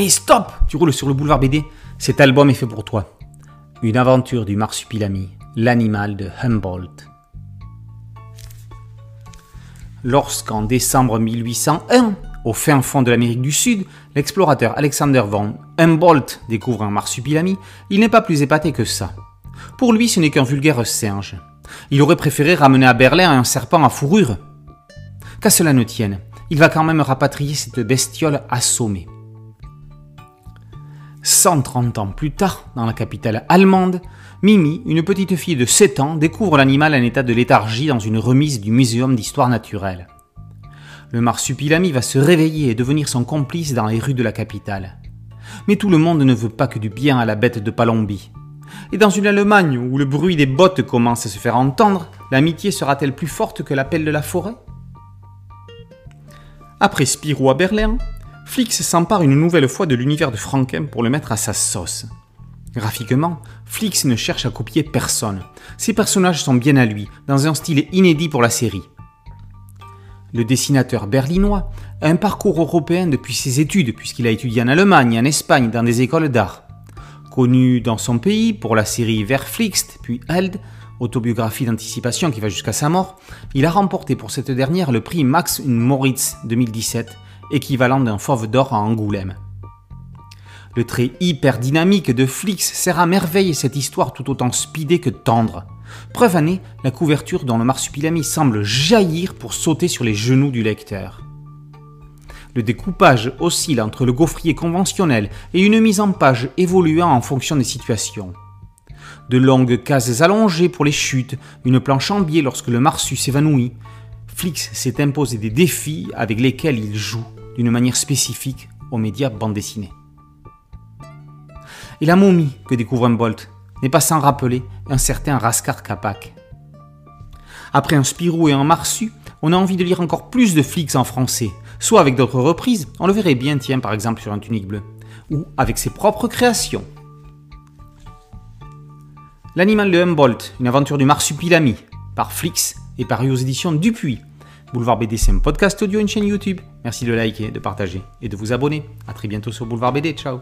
Hé, stop Tu roules sur le boulevard BD. Cet album est fait pour toi. Une aventure du marsupilami, l'animal de Humboldt. Lorsqu'en décembre 1801, au fin fond de l'Amérique du Sud, l'explorateur Alexander von Humboldt découvre un marsupilami, il n'est pas plus épaté que ça. Pour lui, ce n'est qu'un vulgaire singe. Il aurait préféré ramener à Berlin un serpent à fourrure. Qu'à cela ne tienne, il va quand même rapatrier cette bestiole assommée. 130 ans plus tard, dans la capitale allemande, Mimi, une petite fille de 7 ans, découvre l'animal en état de léthargie dans une remise du Muséum d'histoire naturelle. Le marsupilami va se réveiller et devenir son complice dans les rues de la capitale. Mais tout le monde ne veut pas que du bien à la bête de Palombi. Et dans une Allemagne où le bruit des bottes commence à se faire entendre, l'amitié sera-t-elle plus forte que l'appel de la forêt? Après Spirou à Berlin, Flix s'empare une nouvelle fois de l'univers de Franken pour le mettre à sa sauce. Graphiquement, Flix ne cherche à copier personne. Ses personnages sont bien à lui, dans un style inédit pour la série. Le dessinateur berlinois a un parcours européen depuis ses études, puisqu'il a étudié en Allemagne, en Espagne, dans des écoles d'art. Connu dans son pays pour la série Verflixt, puis Held, autobiographie d'anticipation qui va jusqu'à sa mort, il a remporté pour cette dernière le prix Max Moritz 2017, équivalent d'un fauve d'or à Angoulême. Le trait hyper dynamique de Flix sert à merveille cette histoire tout autant speedée que tendre. Preuve année, la couverture dont le marsupilami semble jaillir pour sauter sur les genoux du lecteur. Le découpage oscille entre le gaufrier conventionnel et une mise en page évoluant en fonction des situations. De longues cases allongées pour les chutes, une planche en biais lorsque le marsu s'évanouit. Flix s'est imposé des défis avec lesquels il joue d'une manière spécifique aux médias bande dessinée. Et la momie que découvre un Bolt n'est pas sans rappeler un certain Raskar Kapak. Après un Spirou et un Marsu, on a envie de lire encore plus de Flix en français, soit avec d'autres reprises, on le verrait bien, tiens, par exemple sur un tunique bleu, ou avec ses propres créations. L'animal de Humboldt, une aventure du marsupilami, par Flix et paru aux éditions Dupuis. Boulevard BD, c'est un podcast audio, une chaîne YouTube. Merci de liker, de partager et de vous abonner. A très bientôt sur Boulevard BD. Ciao